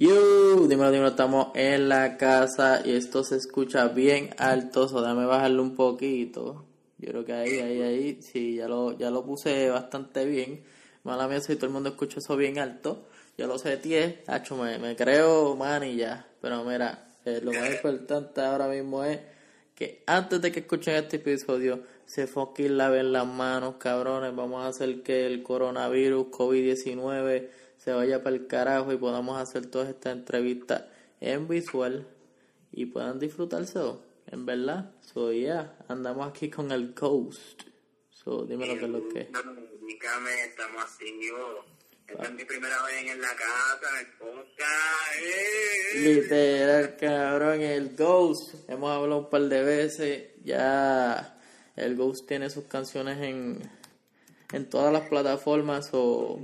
Yo, dímelo, dímelo, estamos en la casa y esto se escucha bien alto, so dame bajarlo un poquito. Yo creo que ahí, ahí, ahí, sí, ya lo, ya lo puse bastante bien. Mala mía si todo el mundo escucha eso bien alto. Yo lo sé, hacho, me, me creo man y ya. Pero mira, eh, lo más importante ahora mismo es que antes de que escuchen este episodio, se fucking laven las manos, cabrones. Vamos a hacer que el coronavirus, COVID-19 se vaya para el carajo y podamos hacer todas estas entrevistas en visual y puedan disfrutarse en verdad. So, yeah, andamos aquí con el Ghost. So, dime lo que es lo que Dígame, estamos activos. Esta es mi primera vez en la casa, en el podcast. ¡Eh! Literal, cabrón, el Ghost. Hemos hablado un par de veces. Ya el Ghost tiene sus canciones en, en todas las plataformas. o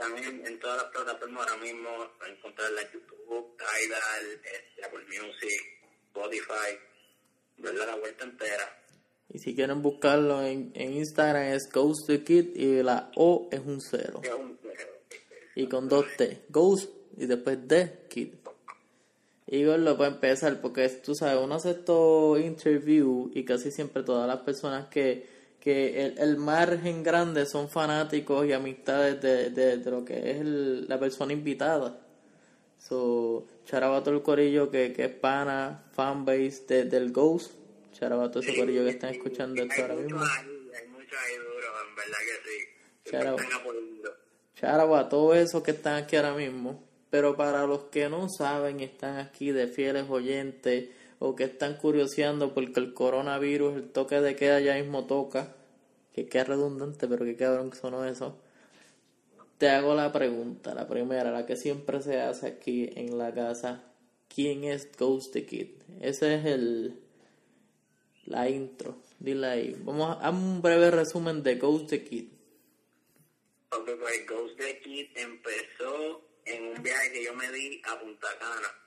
también en todas las plataformas ahora mismo, encontrarla en YouTube, Tidal, este, Apple Music, Spotify, verla la vuelta entera. Y si quieren buscarlo en, en Instagram es Ghost the Kid y la O es un cero. Es un cero. Y con dos T. Ghost y después The Kid. Y lo puede empezar porque tú sabes, uno hace estos interview y casi siempre todas las personas que que el, el, margen grande son fanáticos y amistades de, de, de lo que es la persona invitada. So, charabato el corillo que, que es pana, fanbase de, del Ghost. Charabato ese corillo que están escuchando esto ahora mismo. Hay mucho ahí duro, en verdad que sí. Charabato a todos esos que están aquí ahora mismo. Pero para los que no saben, están aquí de fieles oyentes o que están curioseando porque el coronavirus, el toque de queda ya mismo toca, que queda redundante, pero que cabrón que sonó eso. Te hago la pregunta, la primera, la que siempre se hace aquí en la casa. ¿Quién es Ghost the Kid? Ese es el la intro. Dile ahí. Vamos a, un breve resumen de Ghost the Kid. Ok, pues Ghost the Kid empezó en un viaje que yo me di a Punta Cana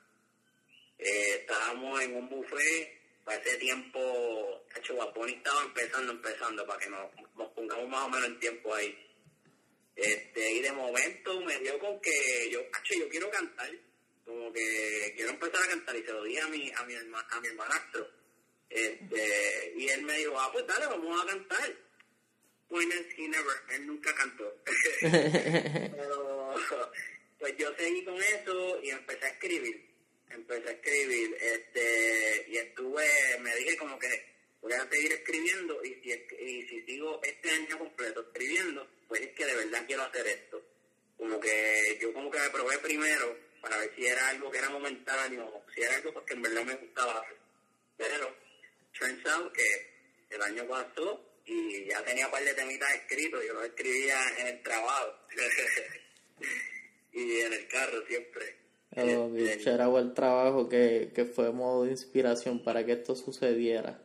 eh, estábamos en un buffet, para ese tiempo, hecho Guaponi estaba empezando, empezando, para que nos, nos, pongamos más o menos en tiempo ahí. Este, y de momento me dio con que yo, hecho, yo quiero cantar, como que quiero empezar a cantar, y se lo di a mi, a mi, a mi hermanastro. Este, y él me dijo, ah, pues dale, vamos a cantar. Pues he never, él nunca cantó. Pero, pues yo seguí con eso y empecé a escribir empecé a escribir este y estuve, me dije como que voy a seguir escribiendo y si, y si sigo este año completo escribiendo, pues es que de verdad quiero hacer esto. Como que yo como que me probé primero para ver si era algo que era momentáneo, si era algo porque en verdad me gustaba hacer. Pero turns out que el año pasó y ya tenía un par de temitas escritos, yo los escribía en el trabajo y en el carro siempre. Oh, era el trabajo que, que fue modo de inspiración para que esto sucediera.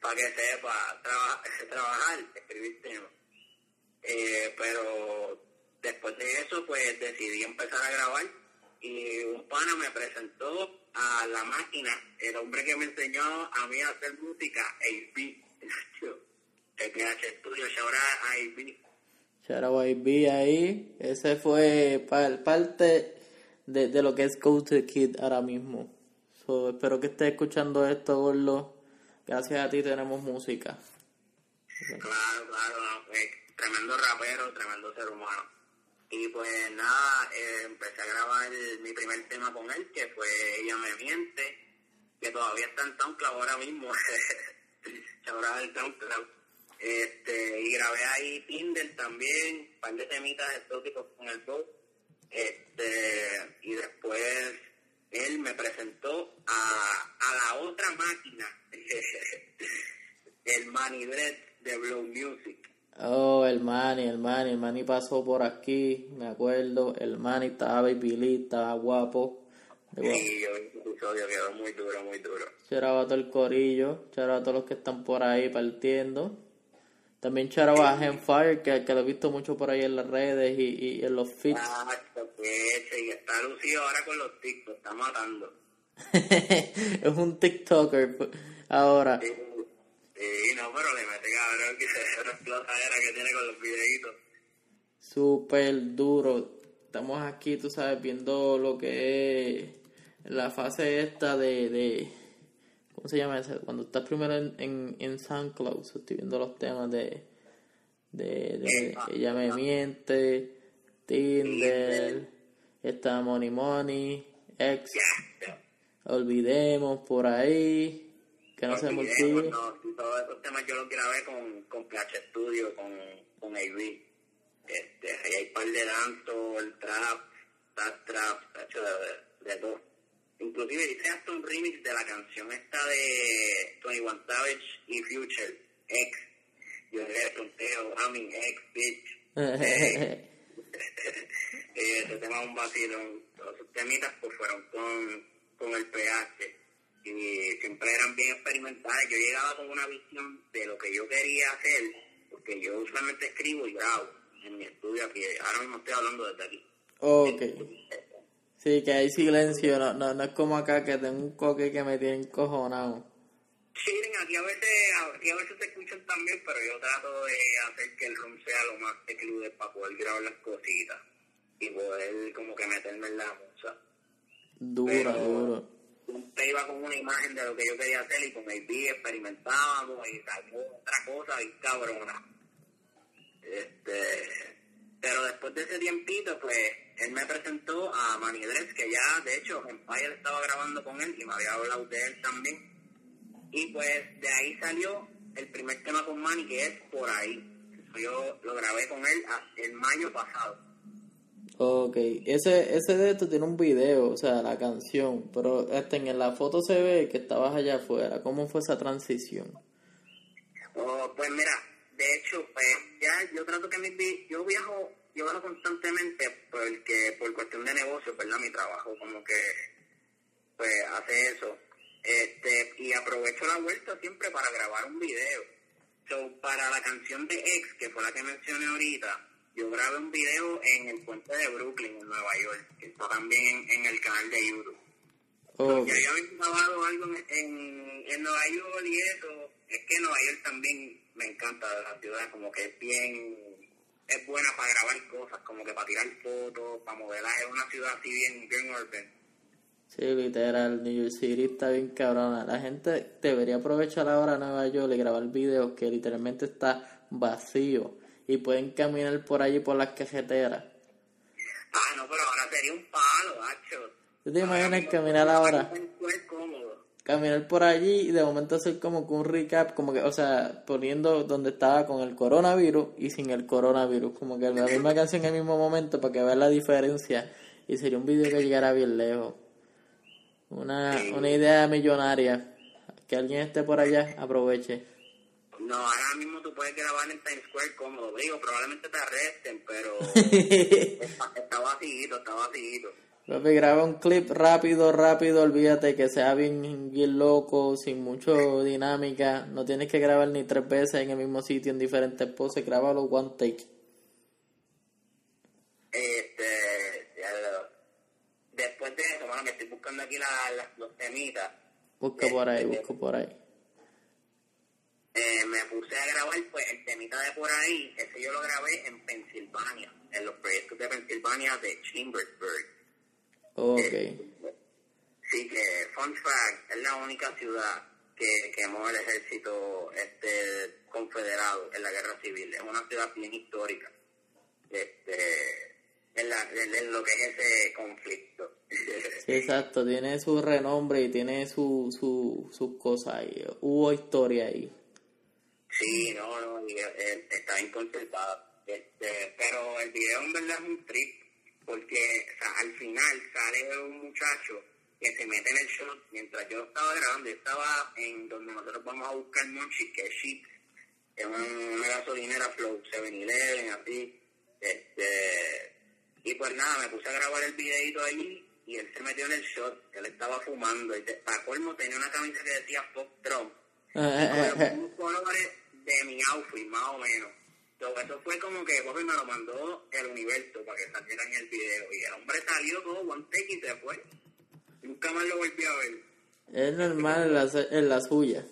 Para que sepa, trabajar, escribir temas. Eh, pero después de eso, pues decidí empezar a grabar y un pana me presentó a la máquina, el hombre que me enseñó a mí a hacer música, AB. el PH Studio, ahora AB. Shout AB ahí, ese fue parte de, de lo que es Go Kid ahora mismo. So, espero que estés escuchando esto, Gordo. Gracias a ti tenemos música. Claro, claro, pues, tremendo rapero, tremendo ser humano. Y pues nada, eh, empecé a grabar mi primer tema con él, que fue Ella me miente, que todavía está en SoundCloud ahora mismo. ahora el SoundCloud. Este, y grabé ahí Tinder también, un par de temitas exóticos con el voz este, y después él me presentó a, a la otra máquina, el Manny Dread de Blow Music. Oh, el Manny, el Manny, el Manny pasó por aquí, me acuerdo, el Manny estaba baby estaba guapo. Sí, yo episodio quedó muy duro, muy duro. Choraba todo el corillo, todos los que están por ahí partiendo. También Charaba Fire, que, que lo he visto mucho por ahí en las redes y, y en los feeds. Ah, y está lucido ahora con los TikTok, está matando. es un TikToker pues, ahora. Sí, sí, no, pero le mete cabrón que se explotadera que tiene con los videitos. Súper duro. estamos aquí, tú sabes, viendo lo que es la fase esta de, de ¿cómo se llama eso? Cuando estás primero en, en, en SoundCloud, estoy viendo los temas de, de, de Ella me miente, Tinder, está Money Money, X, olvidemos por ahí, que no se me olvide. No, todos esos temas yo los grabé con, con Flash Studio, con, con AV. Este, ahí hay par de danto, el trap, trap, trap, hecho de, de, todo. Inclusive hice hasta un remix de la canción esta de 21 Savage y Future, X. Yo le tonteo, Humming X, bitch. eh, ese tema es un vacilón. Todos sus temitas pues fueron con, con el PH y siempre eran bien experimentales. Yo llegaba con una visión de lo que yo quería hacer, porque yo usualmente escribo y grabo en mi estudio aquí. Ahora mismo estoy hablando desde aquí. Ok. Sí, que hay silencio, no, no, no es como acá que tengo un coque que me tiene encojonado. Sí, aquí a veces, aquí a veces se escuchan también, pero yo trato de hacer que el room sea lo más equilibrado para poder grabar las cositas y poder como que meterme en la musa. Duro, pero, duro. Usted iba con una imagen de lo que yo quería hacer y con el beat experimentábamos y salió otra cosa y cabrona. Este, pero después de ese tiempito, pues, él me presentó a Manny Dress, que ya, de hecho, Empire estaba grabando con él y me había hablado de él también. Y pues, de ahí salió el primer tema con Manny, que es Por Ahí. Yo lo grabé con él el mayo pasado. Ok, ese, ese de esto tiene un video, o sea, la canción, pero hasta en la foto se ve que estabas allá afuera. ¿Cómo fue esa transición? Oh, pues mira, de hecho, pues ya yo trato que mi, yo viajo, yo viajo constantemente porque por cuestión de negocio, ¿verdad? Mi trabajo como que pues hace eso. Este, y aprovecho la vuelta siempre para grabar un video. So, para la canción de X, que fue la que mencioné ahorita, yo grabé un video en el puente de Brooklyn, en Nueva York, que está también en, el canal de YouTube. Oh. ya había grabado algo en, en, en Nueva York y eso, es que Nueva York también me encanta la ciudad, como que es bien, es buena para grabar cosas, como que para tirar fotos, para modelar, es una ciudad así bien, bien urban. Sí, literal, New York City está bien cabrona. La gente debería aprovechar ahora Nueva York y grabar videos que literalmente está vacío y pueden caminar por allí por las cajeteras. Ah, no, pero ahora sería un palo, macho. ¿Tú te imaginas caminar ahora? Caminar por allí y de momento hacer como que un recap, como que, o sea, poniendo donde estaba con el coronavirus y sin el coronavirus, como que la misma canción en el mismo momento para que vean la diferencia y sería un video que llegara bien lejos. Una, una idea millonaria. Que alguien esté por allá, aproveche. No, ahora mismo tú puedes grabar en Times Square cómodo. Digo, probablemente te arresten, pero está, está vacío, está vacío. Papi, graba un clip rápido, rápido, olvídate que sea bien, bien loco, sin mucho dinámica. No tienes que grabar ni tres veces en el mismo sitio, en diferentes poses. Grábalo one take. Este, ya lo, después de eso, bueno, me estoy buscando aquí la, la, los temitas. Busca por ahí, busca por ahí. Eh, me puse a grabar pues el temita de por ahí, ese yo lo grabé en Pensilvania, en los proyectos de Pensilvania de Chambersburg. Ok. Sí, que fun fact, es la única ciudad que quemó el ejército este confederado en la guerra civil. Es una ciudad bien histórica. Este en, la, en, en lo que es ese conflicto. Exacto, tiene su renombre y tiene su, su, sus cosas ahí. Hubo historia ahí. Sí, no, no, eh, está bien conservado. Este, pero el video en verdad es un trip, porque o sea, al final sale un muchacho que se mete en el shot mientras yo estaba grabando. Yo estaba en donde nosotros vamos a buscar Monchi, que es Sheep, es una gasolinera Flow 7-Eleven, así. Este, y pues nada, me puse a grabar el videito ahí y él se metió en el shot, él estaba fumando y para colmo tenía una camisa que decía Fuck Trump. un colores de mi outfit, más o menos. Entonces, eso fue como que Bobby me lo mandó el universo para que saliera en el video. Y el hombre salió todo one take y se fue. Nunca más lo volví a ver. Es normal en la, en la suya.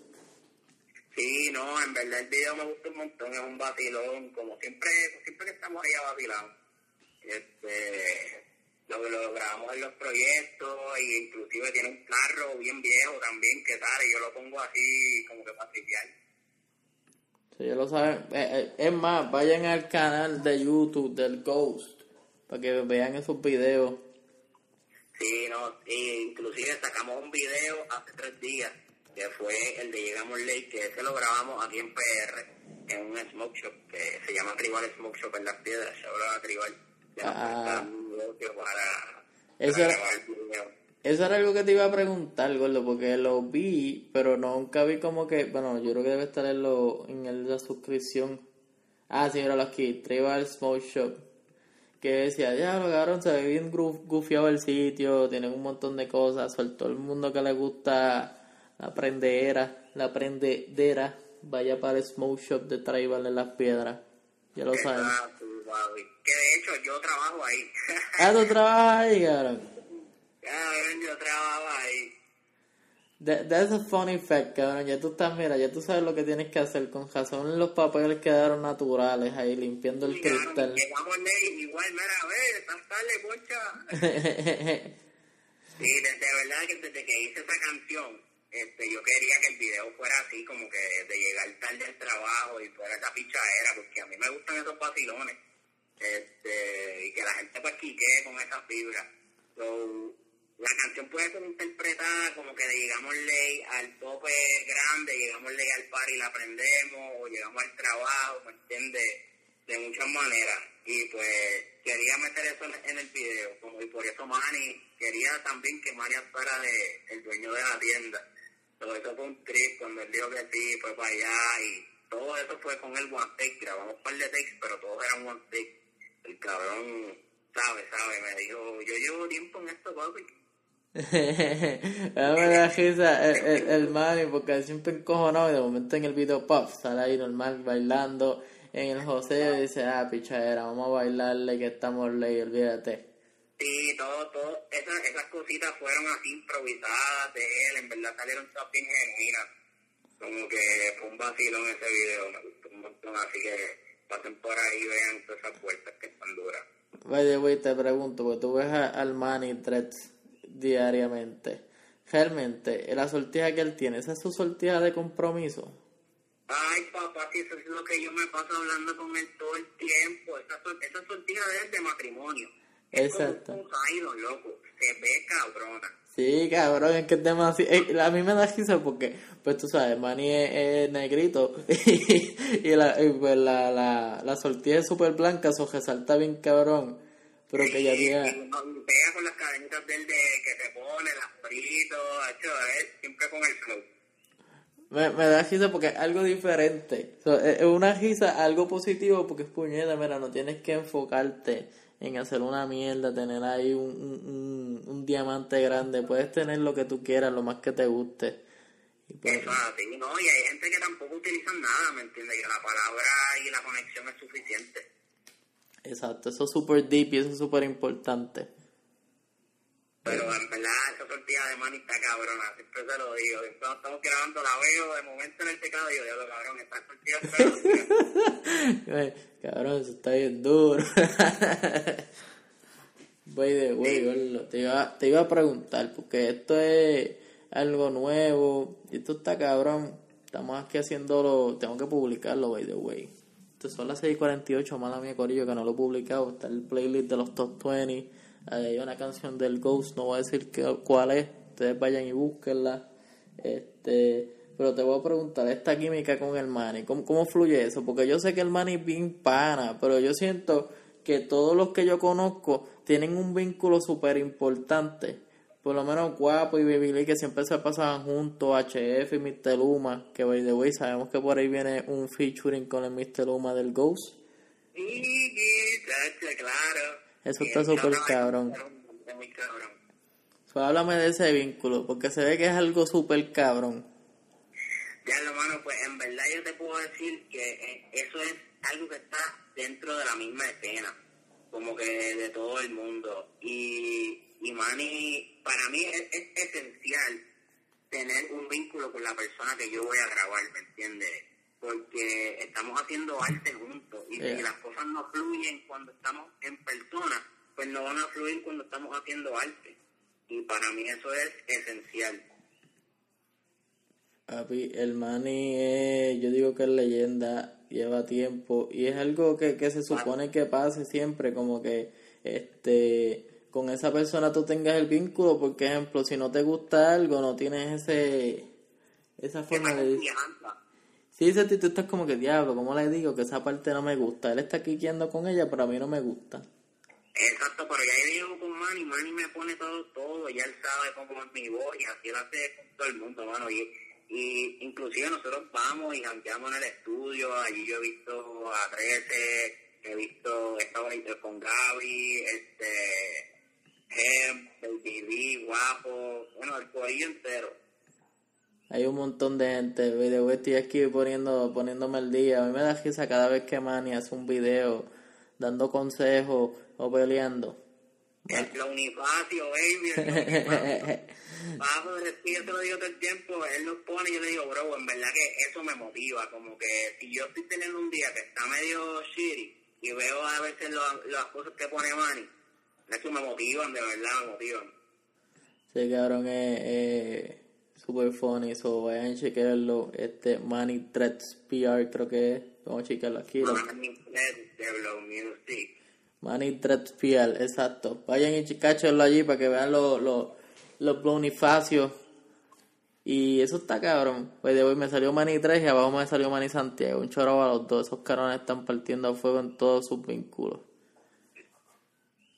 Sí, no, en verdad el video me gusta un montón, es un vacilón, como siempre, siempre que estamos ahí a vacilar. Este, lo, lo grabamos en los proyectos y inclusive tiene un carro bien viejo también que tal y yo lo pongo así como que para tripear. Ya lo saben. Eh, eh, es más, vayan al canal de YouTube del Ghost para que vean esos videos. Sí, no, y inclusive sacamos un video hace tres días que fue el de Llegamos Lake, que ese lo grabamos aquí en PR, en un smoke shop que se llama Tribal Smoke Shop en las piedras, se habla Tribal. nos Ah. para, para grabar el video. Eso era algo que te iba a preguntar, gordo, porque lo vi, pero nunca vi como que, bueno, yo creo que debe estar en, lo, en el- la suscripción. Ah, sí, míralo aquí, Tribal Smoke Shop. Que decía, ya, lo cabrón, se ve bien gufiado el sitio, tienen un montón de cosas, sobre todo el mundo que le gusta la prendera, la prendedera, vaya para el Smoke Shop de Tribal en las piedras. Ya lo saben. Papi. Que de hecho yo trabajo ahí. Ah, tú trabajas ahí, cabrón. Cabrón, yo trabajo ahí. That- That's a funny fact, cabrón. Ya tú estás, mira, ya tú sabes lo que tienes que hacer. Con razón los papeles quedaron naturales ahí, limpiando el cabrón, cristal. Llegamos igual, mira, a ver, estás tarde. Sí, de, de verdad que desde que hice esa canción, este, yo quería que el video fuera así, como que de llegar tarde al trabajo y fuera esa pichadera, porque a mí me gustan esos vacilones. Este, y que la gente pues quiquee con esa fibra. So, la canción puede ser interpretada como que llegamos al tope grande, llegamos ley al par y la aprendemos, o llegamos al trabajo, ¿me entiendes? De muchas maneras. Y pues quería meter eso en, en el video, como y por eso Manny quería también que Manny fuera de, el dueño de la tienda. Todo eso fue un trip cuando él dijo que sí, fue para allá y todo eso fue con el one take. Grabamos un par de takes, pero todos eran one take. El cabrón sabe, sabe, me dijo, yo llevo tiempo en esto, papi. Me da risa el, el, el Manny porque siempre encojonado y de momento en el video pop sale ahí normal bailando en el José y dice, ah, pichadera, vamos a bailarle que estamos ley, olvídate. Sí, todo, todo, esas, esas cositas fueron así improvisadas de él, en verdad salieron todas bien genuinas. Como que fue un vacilón ese video, me gustó un montón, así que pasen por ahí y vean todas esas puertas que están duras. The way, te pregunto, porque tú ves al Manny Dreads diariamente. Realmente, la sortija que él tiene, ¿esa es su sortija de compromiso? Ay, papá, si eso es lo que yo me paso hablando con él todo el tiempo. Esa, esa sortija de él de matrimonio. Es Exacto. como un loco. Se ve cabrona. Sí, cabrón, es que es demasiado... eh, a mí me da risa porque, pues tú sabes, Manny es, es negrito y, y la, y, pues, la, la, la sortija es súper blanca, eso resalta bien cabrón. Pero que ya y pega con las cadenitas del de que se pone, las fritos, hecho, es siempre con el flow. Me, me da risa porque es algo diferente. Es es una risa, algo positivo porque es puñeta, mira, no tienes que enfocarte en hacer una mierda, tener ahí un, un, un, un diamante grande. Puedes tener lo que tú quieras, lo más que te guste. Pues, Eso es así, ¿no? Y hay gente que tampoco utilizan nada, ¿me entiendes? Que la palabra y la conexión es suficiente. Exacto, eso es súper deep y eso es súper importante. Pero en verdad, esa sortija de Manny está cabrona, siempre se lo digo. Estamos grabando, la veo de momento en el teclado y yo digo, cabrón, está Ay, Cabrón, eso está bien duro. By the way, gordo, te iba, te iba a preguntar, porque esto es algo nuevo, y esto está cabrón. Estamos aquí haciéndolo, tengo que publicarlo, by the way. Son las 6.48, mala mía, Corillo, que no lo he publicado. Está el playlist de los top 20. Hay una canción del Ghost, no voy a decir qué- cuál es. Ustedes vayan y búsquenla. Este, pero te voy a preguntar, esta química con el Manny, ¿cómo, ¿cómo fluye eso? Porque yo sé que el Manny es bien pana, pero yo siento que todos los que yo conozco tienen un vínculo súper importante. Por lo menos Guapo y Baby Lee, que siempre se pasaban juntos, HF y Mr. Luma, que by the way, sabemos que por ahí viene un featuring con el Mr. Luma del Ghost. Y, chacho, claro. Eso está súper cabrón, muy cabrón. So, háblame de ese vínculo, porque se ve que es algo súper cabrón. Ya, lo mano, pues en verdad yo te puedo decir que eh, eso es algo que está dentro de la misma escena, como que de todo el mundo. Y, y Manny, para mí es, es esencial tener un vínculo con la persona que yo voy a grabar, ¿me entiendes? porque estamos haciendo arte juntos y si las cosas no fluyen cuando estamos en persona, pues no van a fluir cuando estamos haciendo arte. Y para mí eso es esencial. el Manny, yo digo que es leyenda, lleva tiempo y es algo que, que se supone que pase siempre, como que este con esa persona tú tengas el vínculo, porque ejemplo, si no te gusta algo, no tienes ese esa forma de decir. Sí, ese tú estás como que diablo, ¿cómo le digo que esa parte no me gusta? Él está aquí con ella, pero a mí no me gusta. Exacto, pero ya yo digo con Manny, Manny me pone todo, todo, ya él sabe cómo es mi voz y así lo hace con todo el mundo, mano. Y, y inclusive nosotros vamos y janteamos en el estudio, allí yo he visto a 13, he visto, he estado con Gaby, este, Hem, el TV, Guapo, bueno, el corillo entero. Hay un montón de gente, video estoy aquí poniendo, poniéndome el día. A mí me da risa cada vez que Manny hace un video dando consejos o peleando. El unifacio, baby. Bajo de yo te lo digo todo el tiempo, él nos pone y yo le digo, bro, en verdad que eso me motiva. Como que si yo estoy teniendo un día que está medio shitty y veo a veces las cosas que pone Manny, eso me motivan, de verdad me motivan. Sí, cabrón, es. Eh, super funny, so vayan a chequearlo. Este Manny Threats PR creo que es. Vamos a chequearlo aquí. Manny Threats de Blow Music. Manny Threats PR, exacto. Vayan y chicachenlo allí para que vean los lo, los bonifacios. Y eso está cabrón. Pues de hoy me salió Manny 3 y abajo me salió Manny Santiago. Un choro a los dos. Esos carones están partiendo a fuego en todos sus vínculos.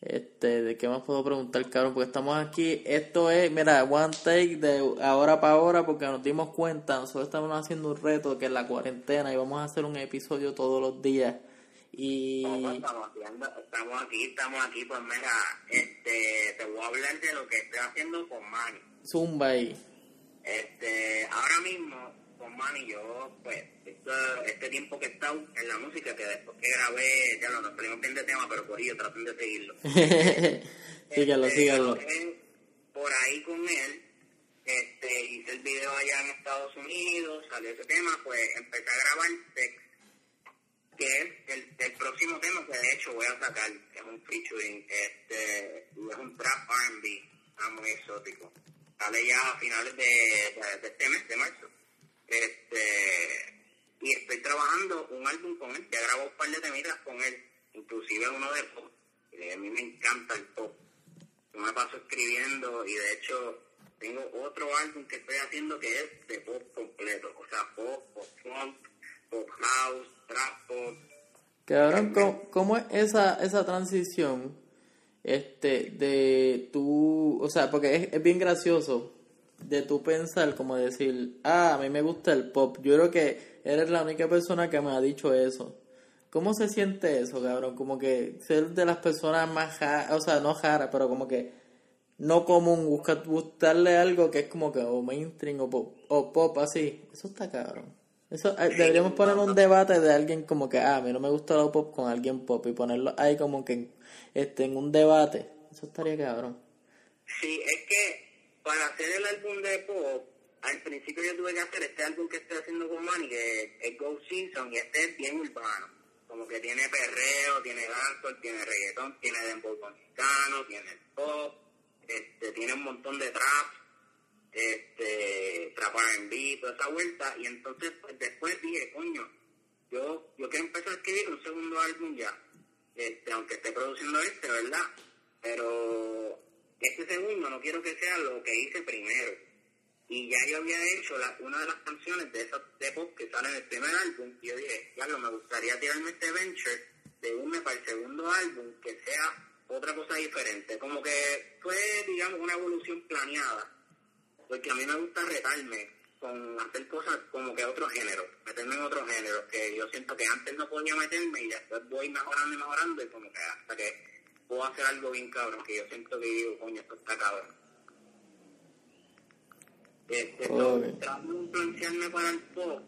Este, ¿de qué más puedo preguntar, cabrón? Porque estamos aquí, esto es, mira, one take de ahora para ahora, porque nos dimos cuenta, nosotros estamos haciendo un reto que es la cuarentena y vamos a hacer un episodio todos los días. Y... estamos, estamos aquí, estamos aquí, pues mira, este, te voy a hablar de lo que estoy haciendo con Manny. Zumba ahí. Este, ahora mismo, con Manny, yo, pues, este tiempo que he estado en la música, que después que grabé, ya lo nos salimos bien de tema, pero por ello traten de seguirlo. síganlo, este, síganlo. Por ahí con él, este, hice el video allá en Estados Unidos, salió ese tema, pues empecé a grabar Sex, que es el, el, próximo tema que de hecho voy a sacar, que es un featuring, este, es un trap R&B, muy exótico. Sale ya a finales de, de, de este mes, de marzo. Este, y estoy trabajando un álbum con él, ya grabo un par de temitas con él, inclusive uno de pop, a mí me encanta el pop. Yo me paso escribiendo y de hecho tengo otro álbum que estoy haciendo que es de pop completo, o sea, pop, pop funk, pop house, trap pop. ¿cómo, ¿cómo, es esa, esa transición este de tú, o sea, porque es, es bien gracioso de tú pensar como decir, ah, a mí me gusta el pop. Yo creo que eres la única persona que me ha dicho eso. ¿Cómo se siente eso, cabrón? Como que ser de las personas más, o sea, no jara, pero como que no común, buscar, gustarle algo que es como que o mainstream o pop, o pop así. Eso está cabrón. Eso, eh, deberíamos poner un debate de alguien como que, ah, a mí no me gusta el pop con alguien pop y ponerlo ahí como que este, en un debate. Eso estaría cabrón. Sí, es que para hacer el álbum de pop al principio yo tuve que hacer este álbum que estoy haciendo con Manny, que es Go Season, y este es bien urbano. Como que tiene perreo, tiene dancehall, tiene reggaetón, tiene dembow mexicano, tiene pop, este, tiene un montón de trap, este, trap R&B, toda esa vuelta. Y entonces pues, después dije, coño, yo, yo quiero empezar a escribir un segundo álbum ya. Este, aunque esté produciendo este, ¿verdad? Pero este segundo no quiero que sea lo que hice primero y ya yo había hecho la, una de las canciones de esos de pop que sale en el primer álbum. Y yo dije, claro, me gustaría tirarme este venture de uno para el segundo álbum que sea otra cosa diferente. Como que fue, digamos, una evolución planeada. Porque a mí me gusta retarme con hacer cosas como que otro género, meterme en otro género, que yo siento que antes no podía meterme y después voy mejorando y mejorando y como que hasta que puedo hacer algo bien cabrón, que yo siento que digo, coño, esto está cabrón. Este, Tratando de influenciarme para el pop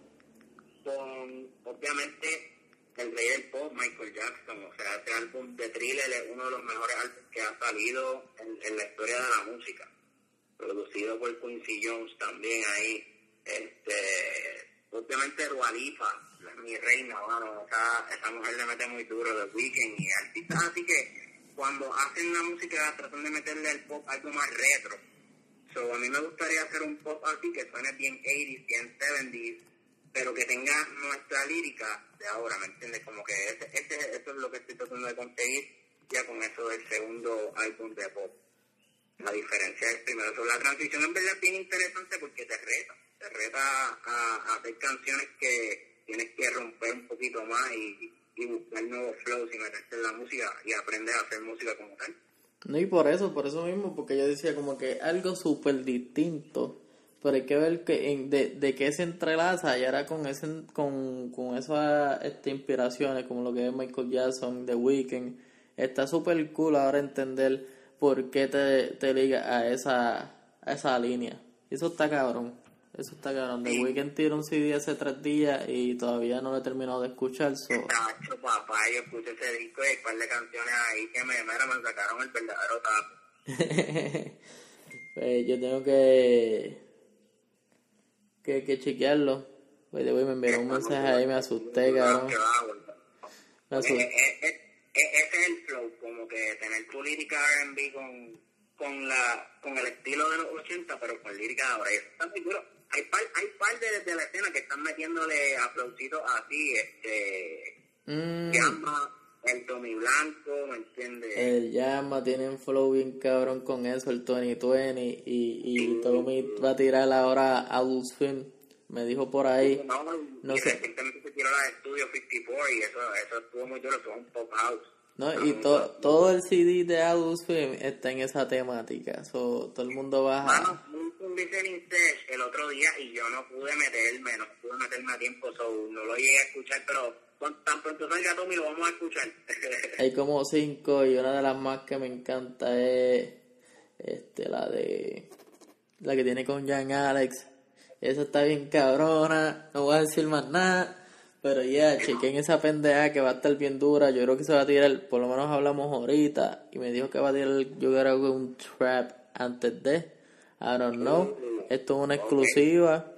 con, obviamente, el rey del pop, Michael Jackson. O sea, este álbum de Thriller es uno de los mejores álbumes que ha salido en, la historia de la música. Producido por Quincy Jones también ahí. Este, obviamente Dualifa, mi reina, bueno, esa, esa mujer le mete muy duro de Weekend y artistas así que cuando hacen la música tratan de meterle al pop algo más retro. So, a mí me gustaría hacer un pop así que suene bien 80s, bien 70s, pero que tenga nuestra lírica de ahora, ¿me entiendes? Como que ese, ese, eso es lo que estoy tratando de conseguir ya con eso del segundo álbum de pop. La diferencia es primero, so, la transición en verdad es bien interesante porque te reta, te reta a hacer canciones que tienes que romper un poquito más y, y buscar nuevos flows y la música y aprender a hacer música como tal. No, y por eso, por eso mismo, porque yo decía como que algo súper distinto, pero hay que ver que en, de, de qué se entrelaza y ahora con ese, con, con esas este, inspiraciones como lo que es Michael Jackson, The Weeknd, está súper cool ahora entender por qué te, te liga a esa, a esa línea. Eso está cabrón. Eso está cabrón. The Weeknd tiró un CD hace tres días y todavía no lo he terminado de escuchar. So. Papá, yo escuché ese disco y un par de canciones ahí que me, mira, me sacaron el verdadero tapo. pues yo tengo que, que, que chequearlo. Pues de me enviaron un mensaje ahí me asusté, cabrón. Me asusté. Es, es, es, ese es el flow, como que tener tu lírica R&B con, con, la, con el estilo de los 80, pero con lírica de ahora. Está muy duro hay par, hay par de, de la escena que están metiéndole aplausitos así, este, Mm, llama, el Tommy Blanco, ¿me entiendes? el llama tiene un flow bien cabrón con eso, el 2020. Y, y Tommy va a tirar ahora a Adult Swim. Me dijo por ahí. no, no sé. recientemente se tiró la de Studio 54 y eso, eso estuvo muy duro, es un pop house. No, y to, todo el CD de Adult Swim está en esa temática. So, todo el mundo baja. Mano, un listening sesh el otro día y yo no pude meterme, no pude meterme a tiempo, so, no lo llegué a escuchar, pero tan pronto salga Tommy lo vamos a escuchar. Hay como cinco y una de las más que me encanta es este la de la que tiene con Jan Alex. Esa está bien cabrona, no voy a decir más nada. Pero ya, chequen esa pendeja que va a estar bien dura. Yo creo que se va a tirar, por lo menos hablamos ahorita. Y me dijo que va a tirar, yo creo que un trap antes de. I don't know. Esto es una exclusiva.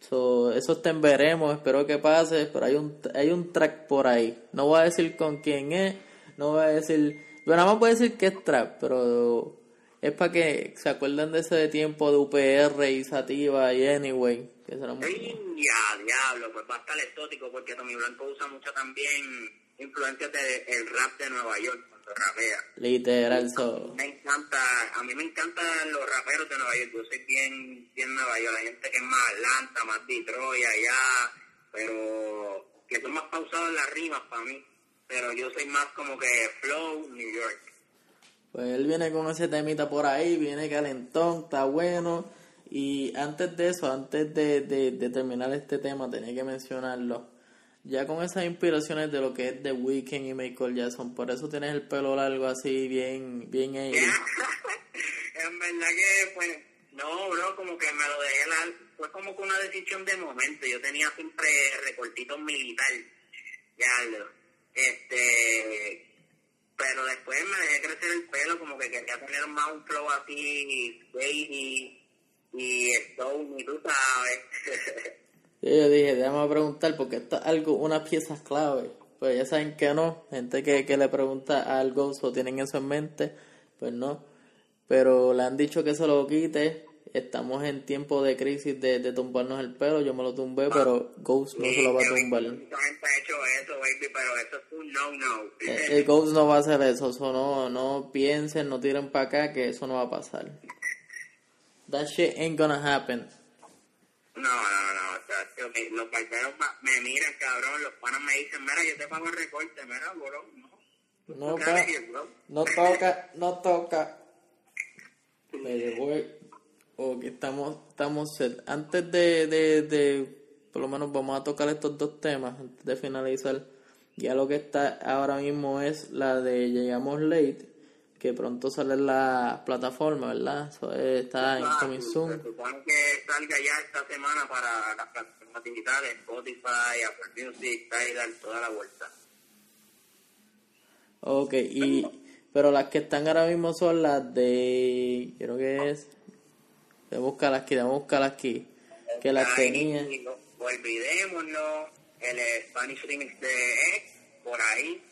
So, eso está en veremos, espero que pase, pero hay un, hay un track por ahí. No voy a decir con quién es, no voy a decir, pero nada más voy a decir que es trap, pero es para que se acuerden de ese de tiempo de UPR y Sativa y Anyway, que será muy... Ya, diablo, pues va a estar exótico porque Tommy Blanco usa mucho también influencias del rap de Nueva York rapea. Literal, so. Me encanta, a mí me encantan los raperos de Nueva York, yo soy bien, bien Nueva York, hay gente que es más Atlanta, más Detroit allá, pero que son más pausados en las rimas para mí, pero yo soy más como que flow New York. Pues él viene con ese temita por ahí, viene calentón, está bueno. Y antes de eso, antes de, de, de terminar este tema, tenía que mencionarlo. Ya con esas inspiraciones de lo que es The Weeknd y Michael Jackson, por eso tienes el pelo largo así, bien, bien ahí. en verdad que, pues, no, bro, como que me lo dejé, la, fue como que una decisión de momento. Yo tenía siempre recortitos militar, ya lo, este, pero después me dejé crecer el pelo, como que quería tener más un flow así, baby, y stone, y tú sabes. Y yo dije, déjame preguntar, porque esto es algo, unas piezas clave. Pues ya saben que no, gente que, que le pregunta algo o tienen eso en mente, pues no. Pero le han dicho que se lo quite. Estamos en tiempo de crisis de, de tumbarnos el pelo. Yo me lo tumbé, pero Ghost no se lo va a tumbar. Mucha gente ha hecho eso, baby, pero eso es un no-no. Eh, El Ghost no va a hacer eso. eso no, no piensen, no tiren para acá, que eso no va a pasar. That shit ain't gonna happen. No, no, no, yo- me- los barberos me miran, cabrón, los panas me dicen, mira, yo te pago el recorte, mira, bro, no. No, bro. no toca, no toca. Me voy. Ok, estamos, estamos set. Antes de, de, de, por lo menos vamos a tocar estos dos temas antes de finalizar. Ya lo que está ahora mismo es la de Llegamos Late, que pronto sale en la plataforma, ¿verdad? Eso es- está en Coming Se Soon. supone que salga ya esta semana para las plataformas digitales, Spotify, Apple Music, Tidal, toda la vuelta. Ok, y, pero las que están ahora mismo son las de, creo que es, de buscar aquí, de buscar aquí, que las tenía. Olvidémonos, el Spanish Remix de X, por ahí,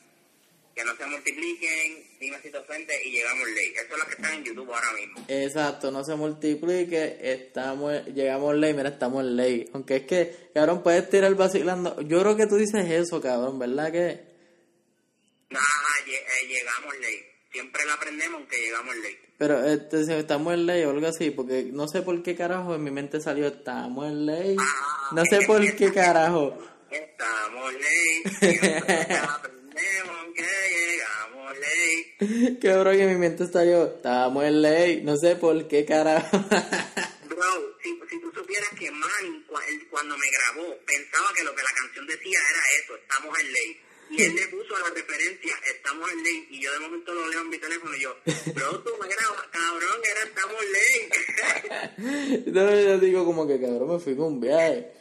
que no se multipliquen, dime si te ofende y llegamos ley. Eso es lo que está en YouTube ahora mismo. Exacto, no se multiplique, estamos, llegamos ley, mira, estamos en ley. Aunque es que, cabrón, puedes tirar vacilando. Yo creo que tú dices eso, cabrón, ¿verdad que? Nada, eh, llegamos ley. Siempre la aprendemos aunque llegamos ley. Pero este, estamos en ley o algo así, porque no sé por qué carajo en mi mente salió estamos en ley. Ah, no sé por qué carajo. Estamos ley. Siempre aprendemos aunque llegamos ley. Cabrón, que mi mente salió estamos en ley. No sé por qué carajo. Bro, si, si tú supieras que Manny cuando me grabó pensaba que lo que la canción decía era eso, estamos en ley. Y él le puso la referencia, estamos en ley, y yo de momento lo leo en mi teléfono y yo, bro, tú me grabas, cabrón, era estamos en ley. no, yo digo como que cabrón, me fui con un viaje.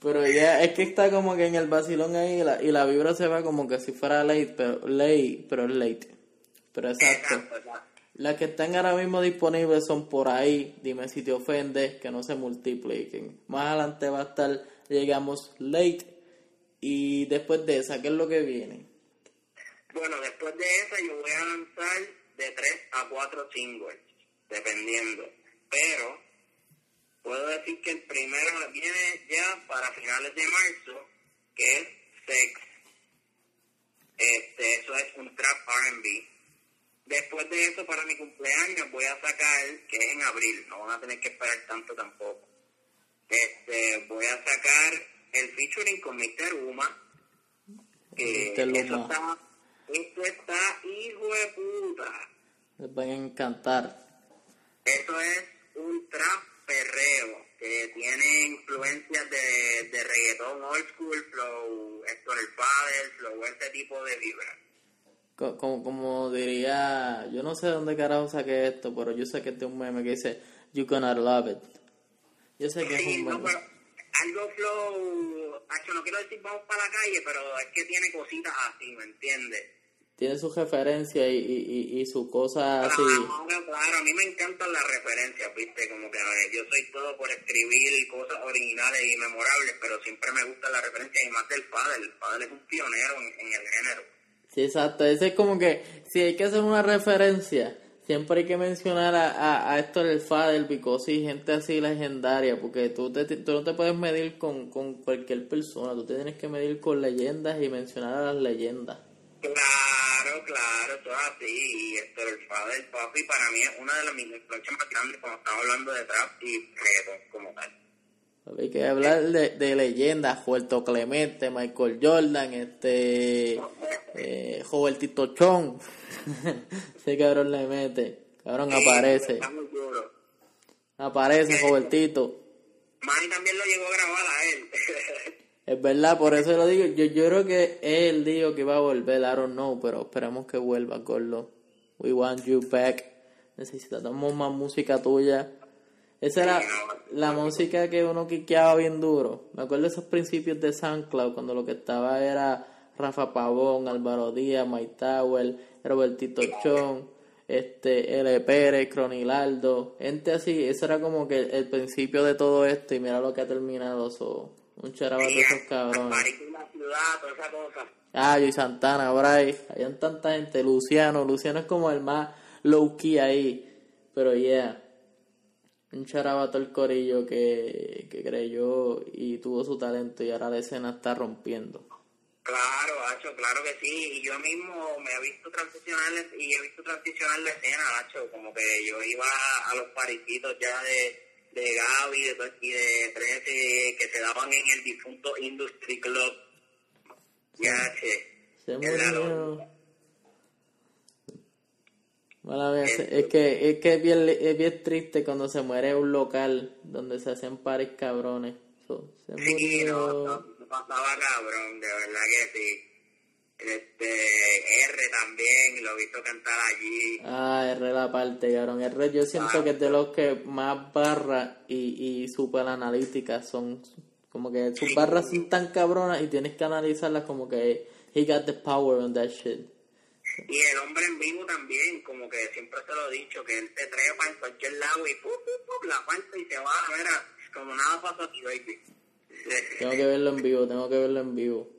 Pero ya, es que está como que en el vacilón ahí y la, y la vibra se va como que si fuera late, pero late, pero late. Pero exacto. Las que están ahora mismo disponibles son por ahí. Dime si te ofende, que no se multipliquen. Más adelante va a estar, llegamos late y después de esa, ¿qué es lo que viene? Bueno, después de esa yo voy a lanzar de 3 a 4 singles, dependiendo. Pero puedo decir que el primero viene ya para finales de marzo, que es Sex. Este, eso es un trap RB. Después de eso, para mi cumpleaños, voy a sacar, que es en abril, no van a tener que esperar tanto tampoco. Este, voy a sacar el featuring con Mr. Uma. Que esto está, esto está hijo de puta. Les va a encantar. Eso es un trap perreo que tiene influencias de, de reggaetón old school, flow, Héctor el Padre, flow, este tipo de vibra. Como, como diría, yo no sé dónde carajo saqué esto, pero yo sé que este es un meme que dice, You gonna love it. Yo sé que es un meme algo flow, hecho, no quiero decir vamos para la calle, pero es que tiene cositas así, ¿me entiendes? Tiene su referencia y, y, y, su cosa así. Claro, claro, a mí me encantan las referencias, viste, como que yo soy todo por escribir cosas originales y memorables, pero siempre me gusta la referencia y más del padre, el padre es un pionero en, en el género. Sí, exacto, ese es como que si hay que hacer una referencia, siempre hay que mencionar a, a, a Héctor el Fadel, Picosi, gente así legendaria, porque tú, te, tú no te puedes medir con, con cualquier persona, tú te tienes que medir con leyendas y mencionar a las leyendas. Claro, claro, todo así, y Héctor el Fadel, papi, para mí es una de las mis influencias más grandes cuando estamos hablando de trap y reggaeton como tal. Hay que hablar de, de leyendas, Puerto Clemente, Michael Jordan, este, eh, Jovertito Chon. Ese cabrón le mete. Cabrón aparece. Aparece, Robertito. Manny también lo llegó a grabar a él. es verdad, por eso lo digo. Yo, yo creo que él dijo que iba a volver. I don't know, pero esperamos que vuelva, Gordo. We want you back. Necesitamos más música tuya. Esa era la música que uno quiqueaba bien duro. Me acuerdo de esos principios de SoundCloud, cuando lo que estaba era Rafa Pavón, Álvaro Díaz, Mike Tower, Robertito Chon, este, L. Pérez, Cronilaldo, gente así, eso era como que el, principio de todo esto y mira lo que ha terminado, so, un charabato de esos cabrones. Ah, y Santana, Bray, hayan tanta gente, Luciano, Luciano es como el más low key ahí, pero yeah, un charabato el corillo que, que creyó y tuvo su talento y ahora la escena está rompiendo. Claro, Hacho, claro que sí. Y yo mismo me he visto transicionar y he visto transicionar la escena, Hacho. Como que yo iba a los parisitos ya de, de Gaby de, y de 13 que se daban en el difunto Industry Club. Ya, che. Se murió. Bueno, es, es, que, es que es bien, es bien triste cuando se muere un local donde se hacen pares cabrones. se murió pasaba cabrón, de verdad que sí. Este, R también, lo he visto cantar allí. Ah, R la parte, cabrón. R yo siento que es de los que más barras y, y super analíticas son. Como que sus barras son tan cabronas y tienes que analizarlas como que he got the power on that shit. Y el hombre en vivo también, como que siempre te lo he dicho, que él te trepa en cualquier lado y ¡pum, pum, pum! la falta y se va, mira, como nada pasó aquí, baby. Tengo que verlo en vivo, tengo que verlo en vivo.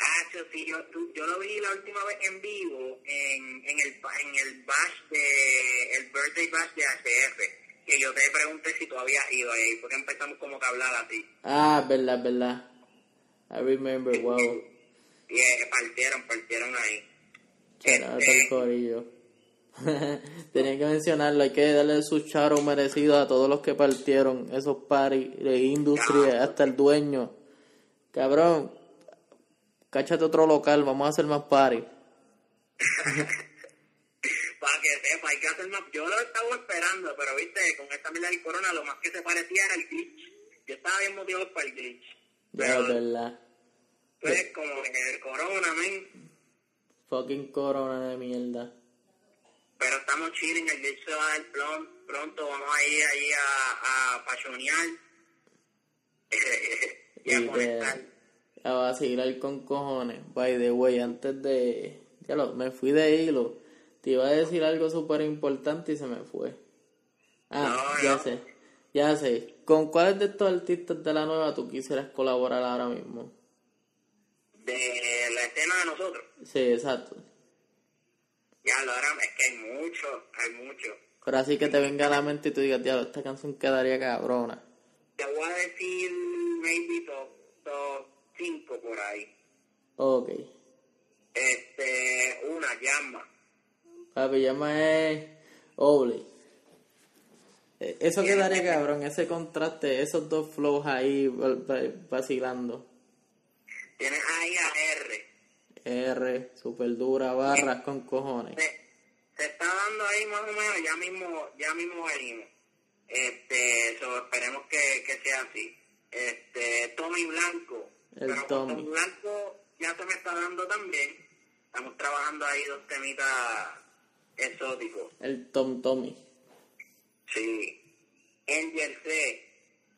Ah, sí, yo, tú- yo lo vi la última vez en vivo en, en el en el bash de el birthday bash de ACF que yo te pregunté si tú habías ido ahí porque empezamos como que a hablar así Ah, verdad, verdad. I remember, wow. y eh, partieron partieron ahí Será Este, el corillo. Tenía que mencionarlo, hay que darle su charo merecido a todos los que partieron esos paris de industria, hasta el dueño. Cabrón, cáchate otro local, vamos a hacer más paris. para que sepa hay que hacer más yo lo estaba esperando pero viste con esta mierda del corona lo más que se parecía era el glitch yo estaba bien motivado para el glitch pero es verdad. pues como en el corona men Fucking corona de mierda. Pero estamos chilling, el dar plon- pronto, vamos a ir ahí a, a pasionear y a Y conectar. te, a vacilar con cojones. By the way, antes de... Ya lo, me fui de hilo. Te iba a decir algo súper importante y se me fue. Ah, No, ya no. sé. Ya sé. ¿Con cuáles de estos artistas de la nueva tú quisieras colaborar ahora mismo? De la escena de nosotros. Sí, exacto. Ya lo ahora es que hay mucho, hay mucho. Pero así que te venga a la mente y tú digas, diablo, esta canción quedaría cabrona. Te voy a decir maybe top, top 5 por ahí. Ok. Este, una llama. Papi, llama es Oble. Eh, Eso quedaría cabrón, ese contraste, esos dos flows ahí va- va- vacilando. Tienes ahí a R. R, super dura, barras con cojones. se, se está dando ahí más o menos, ya mismo, ya mismo venimos. Este, so, esperemos que, que sea así. Este, Tommy Blanco. El Pero Tommy. Tommy Blanco ya se me está dando también. Estamos trabajando ahí dos temitas exóticos. El Tom Tommy. Sí. Angel C.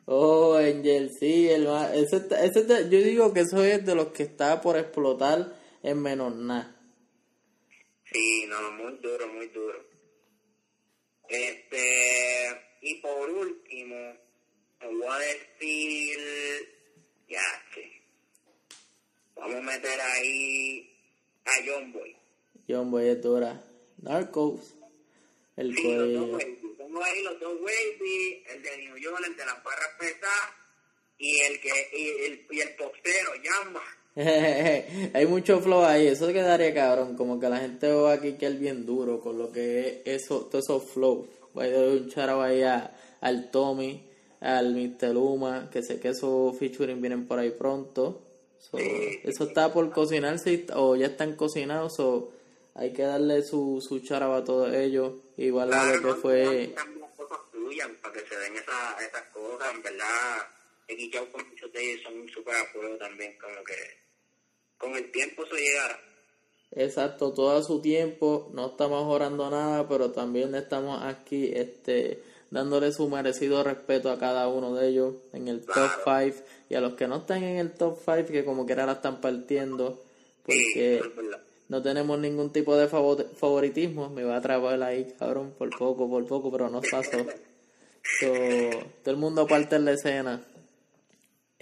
Oh, Angel, sí, el ese, ese yo digo que eso es de los que está por explotar en menos nada. Sí, no, muy duro, muy duro. Este, y por último, te voy a decir, ya sé, vamos a meter ahí a John Boy. John Boy es dura. Narcos. El Sí, los dos. Wavy. Tengo ahí los dos Wavy, el de New York, el de las barras pesadas, y el que, y el, y el postero, Yamba. Hay mucho flow ahí, eso quedaría cabrón, como que la gente va aquí que es bien duro con lo que es eso, todos esos flow. Voy a dar un charao ahí a- al Tommy, al Mr. Luma, que sé que esos featuring vienen por ahí pronto. So, eso está por cocinarse o ya están cocinados, so, hay que darle su, su charao a todos ellos. Igual a lo que fue... Cosas para que se den esa, esas cosas, en verdad. He con muchos de ellos, son súper apoyo también, como que con el tiempo eso llegará. Exacto, todo a su tiempo, no estamos orando nada, pero también estamos aquí este dándole su merecido respeto a cada uno de ellos en el top 5 y a los que no están en el top 5 que como quiera la están partiendo porque no tenemos ningún tipo de favor- favoritismo, me va a atrapar ahí, cabrón, por poco, por poco, pero no pasó. So, todo el mundo parte en la escena.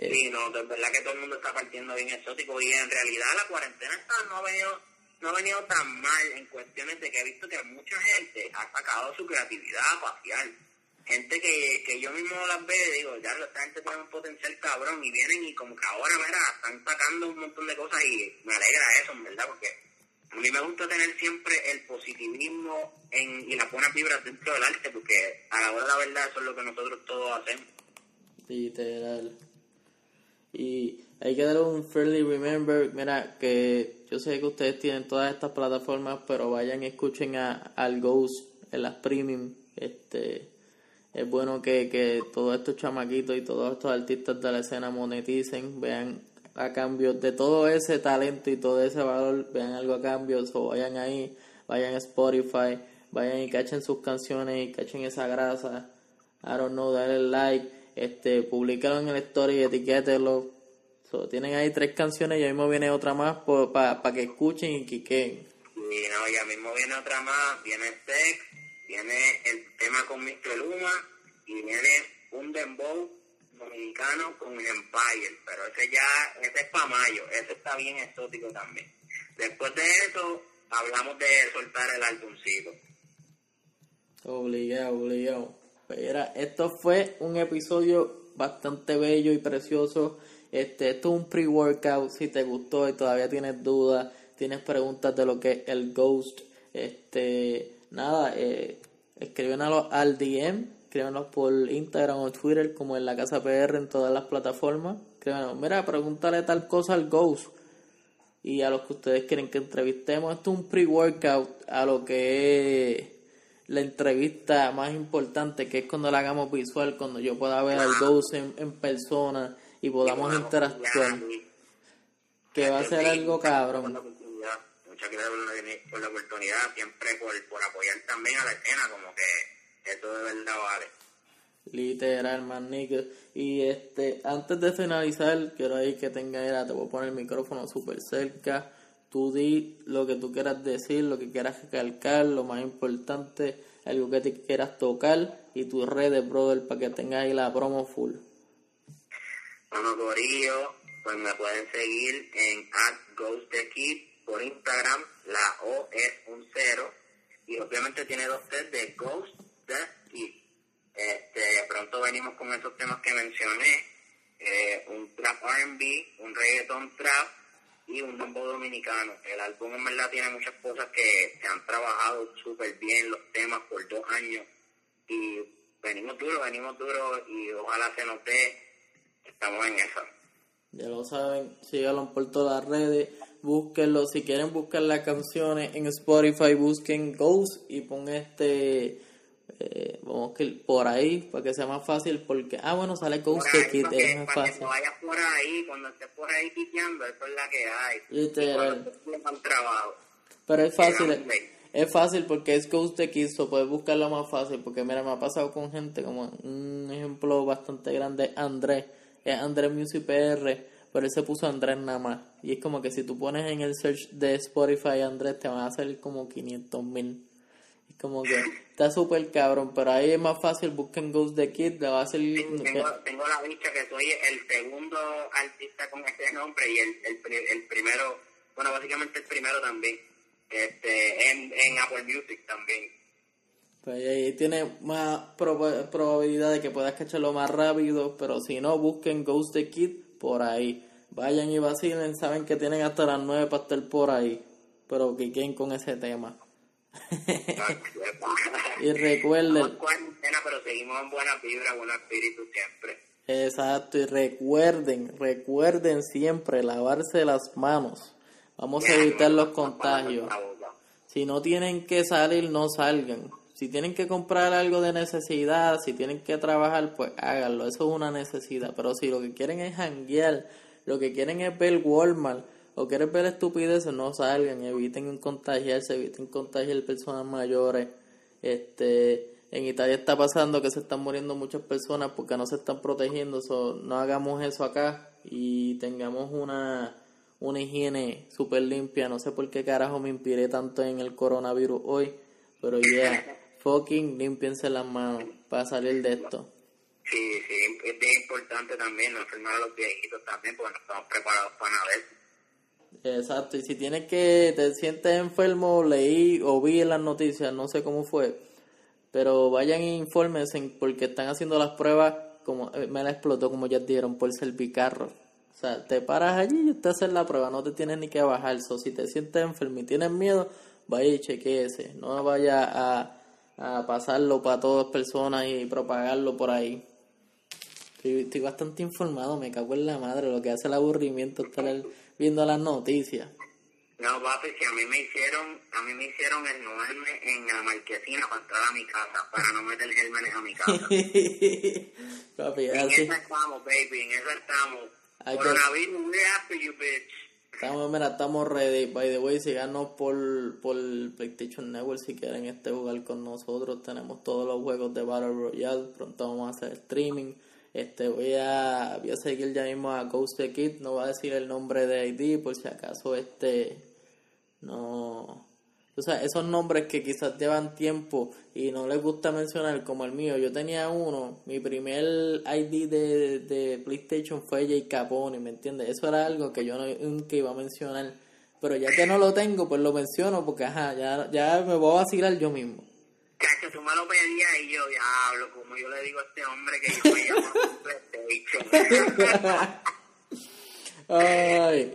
Sí, no, de verdad que todo el mundo está partiendo bien exótico y en realidad la cuarentena está, no, ha venido, no ha venido tan mal en cuestiones de que he visto que mucha gente ha sacado su creatividad pasear. Gente que, que yo mismo las veo y digo, ya esta gente tiene un potencial cabrón y vienen y como que ahora, mira, están sacando un montón de cosas y me alegra eso, en verdad, porque a mí me gusta tener siempre el positivismo en, y las buenas vibras dentro del arte, porque a la hora de la verdad eso es lo que nosotros todos hacemos. Literal. Y hay que darle un friendly remember. Mira, que yo sé que ustedes tienen todas estas plataformas, pero vayan y escuchen a, al Ghost en las premium. Este, es bueno que, que todos estos chamaquitos y todos estos artistas de la escena moneticen, vean a cambio de todo ese talento y todo ese valor, vean algo a cambio, o vayan ahí, vayan a Spotify, vayan y cachen sus canciones y cachen esa grasa. I don't know, dale like, este, publicalo en el story etiquételo. So, tienen ahí tres canciones y ahí mismo viene otra más para que escuchen y quiquen. Y no, ya mismo viene otra más, viene Sex, viene el tema con Mr. Luma y viene un dembow dominicano con Empire, pero ese ya, ese es para mayo, ese está bien exótico también. Después de eso, hablamos de soltar el álbumcito. Obligado, obligado. Pero esto fue un episodio bastante bello y precioso. Este, esto es un pre-workout. Si te gustó y todavía tienes dudas, tienes preguntas de lo que es el Ghost, este, nada, eh, escríbenos al DM, escríbenos por Instagram o Twitter, como en la Casa PR en todas las plataformas. Escríbenos, mira, pregúntale tal cosa al Ghost y a los que ustedes quieren que entrevistemos. Esto es un pre-workout a lo que es la entrevista más importante, que es cuando la hagamos visual, cuando yo pueda ver al Ghost en, persona y podamos interactuar. Que va a ser algo cabrón. Muchas gracias por la oportunidad, siempre por, por apoyar también a la escena, como que esto de verdad vale. Literal, man, Y este, antes de finalizar, quiero ahí que tenga era, te voy a poner el micrófono súper cerca Tú di lo que tú quieras decir, lo que quieras recalcar, lo más importante, algo que te quieras tocar y tus redes, brother, para que tengas ahí la promo full. Bueno, Corillo, pues me pueden seguir en @ghosttechkid por Instagram, la O es un cero y obviamente tiene dos T de Ghost the Kid. Este, pronto venimos con esos temas que mencioné, eh, un trap R&B, un reggaeton trap y un mambo dominicano. El álbum en verdad tiene muchas cosas que se han trabajado súper bien, los temas por dos años. Y venimos duro, venimos duro y ojalá se nos dé. Estamos en eso. Ya lo saben, síganlo por todas las redes, búsquenlo. Si quieren buscar las canciones en Spotify, busquen Ghost y pon este eh, vamos que por ahí para que sea más fácil porque ah bueno sale Ghost Kid es más fácil. cuando vayas por ahí cuando estés por ahí quiteando eso es la que hay. Literal. Trabajo. Pero es fácil es, fácil porque es Ghost the Kid so puedes buscarlo más fácil porque mira me ha pasado con gente como un ejemplo bastante grande Andrés. Es Andrés Music PR pero él se puso Andrés nada más. Y es como que si tú pones en el search de Spotify Andrés te van a salir como 500 mil como que está súper cabrón, pero ahí es más fácil, busquen Ghost the Kid, le va a salir... Tengo, tengo, la dicha que soy el segundo artista con ese nombre y el, el, primero, bueno, básicamente el primero también, este, en, en Apple Music también. Pues ahí tiene más probabilidad de que puedas cacharlo más rápido, pero si no, busquen Ghost the Kid por ahí. Vayan y vacilen, saben que tienen hasta las 9 para estar por ahí, pero que queden con ese tema. Y recuerden. pero seguimos en buena vibra, buen espíritu siempre. Exacto, y recuerden, recuerden siempre lavarse las manos. Vamos a evitar los contagios. Si no tienen que salir, no salgan. Si tienen que comprar algo de necesidad, si tienen que trabajar, pues háganlo. Eso es una necesidad. Pero si lo que quieren es janguear, lo que quieren es ver Walmart, o quieres ver estupideces, no salgan, eviten contagiarse, eviten contagiar personas mayores. Este, en Italia está pasando que se están muriendo muchas personas porque no se están protegiendo, no hagamos eso acá y tengamos una, una higiene súper limpia. No sé por qué carajo me inspiré tanto en el coronavirus hoy, pero ya, fucking limpiense las manos para salir de esto. Sí, sí, es importante también no enfermar a los viejitos también porque no estamos preparados para nada Exacto, y si tienes que, te sientes enfermo, leí o vi en las noticias, no sé cómo fue, pero vayan e infórmense porque están haciendo las pruebas, como eh, me la explotó como ya dieron, por servicarro. O sea, te paras allí y te haces la prueba, no te tienes ni que bajar. So, si te sientes enfermo y tienes miedo, vaya y chequeese, no vaya a, a pasarlo para todas personas y propagarlo por ahí. Estoy, bastante informado, me cago en la madre, lo que hace el aburrimiento estar viendo las noticias. No, papi, si a mí me hicieron, a mí me hicieron el nueve en la marquesina para entrar a mi casa, para no meter gérmenes a mi casa. papi, en así. eso estamos, baby, en eso estamos. Coronavirus, we're after you, bitch. Estamos, mira, estamos ready. By the way, síganos por, por PlayStation Network si quieren este jugar con nosotros. Tenemos todos los juegos de Battle Royale. Pronto vamos a hacer streaming. Este, voy a, voy a seguir ya mismo a Ghost the Kid, no voy a decir el nombre de ID por si acaso este no, o sea, esos nombres que quizás llevan tiempo y no les gusta mencionar, como el mío. Yo tenía uno, mi primer ID de, de PlayStation fue Jay Capone, ¿me entiendes? Eso era algo que yo no, nunca iba a mencionar. Pero ya que no lo tengo, pues lo menciono porque, ajá, ya, ya me voy a vacilar yo mismo. Cacho, tú me lo pedías y yo, diablo, como yo le digo a este hombre que yo me llamo PlayStation. Ay.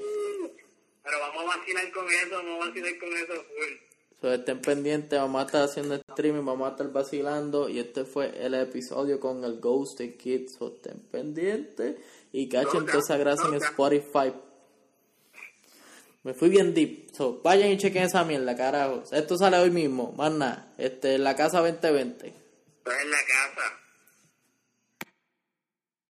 Pero vamos a vacilar con eso, vamos a vacilar con eso full. So, estén pendientes, vamos a estar haciendo streaming, vamos a estar vacilando. Y este fue el episodio con el Ghost Kids. So, estén pendientes y cachen toda esa grasa en Spotify. Me fui bien deep. So, vayan y chequen esa mierda, carajo. Esto sale hoy mismo, más nada. Este, en la casa 2020. Estás en la casa.